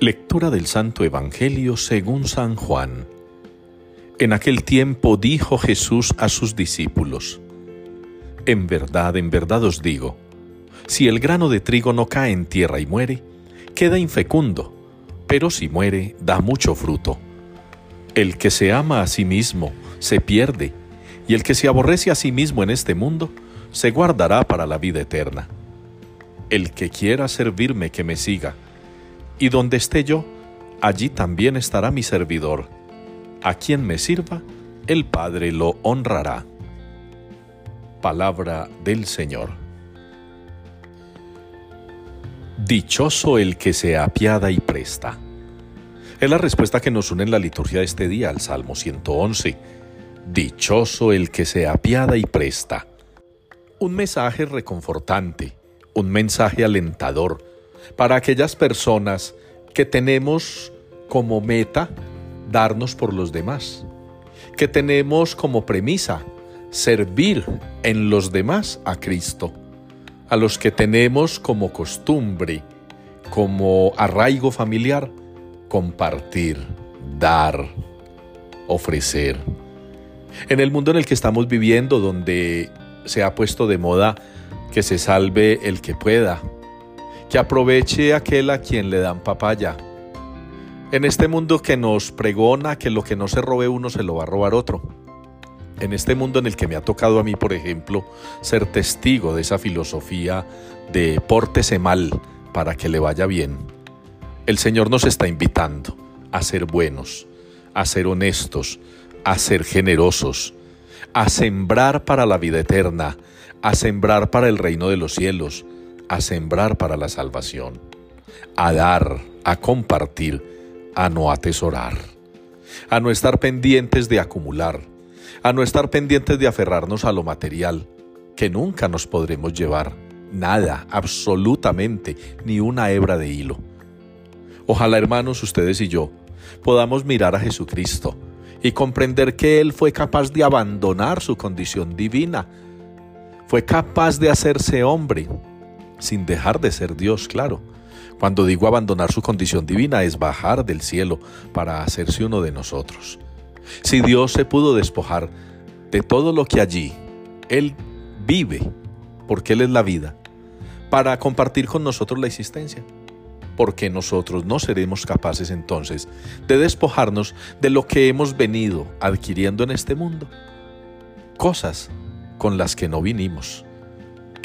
Lectura del Santo Evangelio según San Juan. En aquel tiempo dijo Jesús a sus discípulos, En verdad, en verdad os digo, si el grano de trigo no cae en tierra y muere, queda infecundo, pero si muere, da mucho fruto. El que se ama a sí mismo se pierde, y el que se aborrece a sí mismo en este mundo, se guardará para la vida eterna. El que quiera servirme, que me siga, y donde esté yo, allí también estará mi servidor. A quien me sirva, el Padre lo honrará. Palabra del Señor. Dichoso el que se apiada y presta. Es la respuesta que nos une en la liturgia de este día al Salmo 111. Dichoso el que se apiada y presta. Un mensaje reconfortante, un mensaje alentador para aquellas personas que tenemos como meta darnos por los demás, que tenemos como premisa servir en los demás a Cristo, a los que tenemos como costumbre, como arraigo familiar, compartir, dar, ofrecer. En el mundo en el que estamos viviendo, donde se ha puesto de moda que se salve el que pueda, que aproveche aquel a quien le dan papaya. En este mundo que nos pregona que lo que no se robe uno se lo va a robar otro. En este mundo en el que me ha tocado a mí, por ejemplo, ser testigo de esa filosofía de pórtese mal para que le vaya bien. El Señor nos está invitando a ser buenos, a ser honestos, a ser generosos, a sembrar para la vida eterna, a sembrar para el reino de los cielos, a sembrar para la salvación, a dar, a compartir, a no atesorar, a no estar pendientes de acumular, a no estar pendientes de aferrarnos a lo material, que nunca nos podremos llevar, nada, absolutamente, ni una hebra de hilo. Ojalá hermanos, ustedes y yo, podamos mirar a Jesucristo y comprender que Él fue capaz de abandonar su condición divina, fue capaz de hacerse hombre, sin dejar de ser Dios, claro. Cuando digo abandonar su condición divina es bajar del cielo para hacerse uno de nosotros. Si Dios se pudo despojar de todo lo que allí Él vive, porque Él es la vida, para compartir con nosotros la existencia, porque nosotros no seremos capaces entonces de despojarnos de lo que hemos venido adquiriendo en este mundo, cosas con las que no vinimos,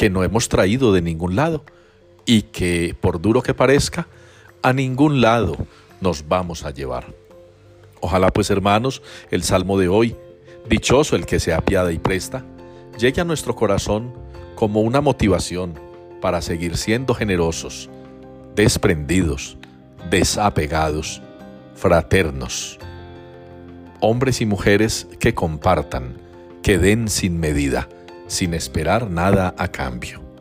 que no hemos traído de ningún lado y que, por duro que parezca, a ningún lado nos vamos a llevar. Ojalá pues hermanos, el salmo de hoy, dichoso el que se apiada y presta, llegue a nuestro corazón como una motivación para seguir siendo generosos, desprendidos, desapegados, fraternos. Hombres y mujeres que compartan, que den sin medida, sin esperar nada a cambio.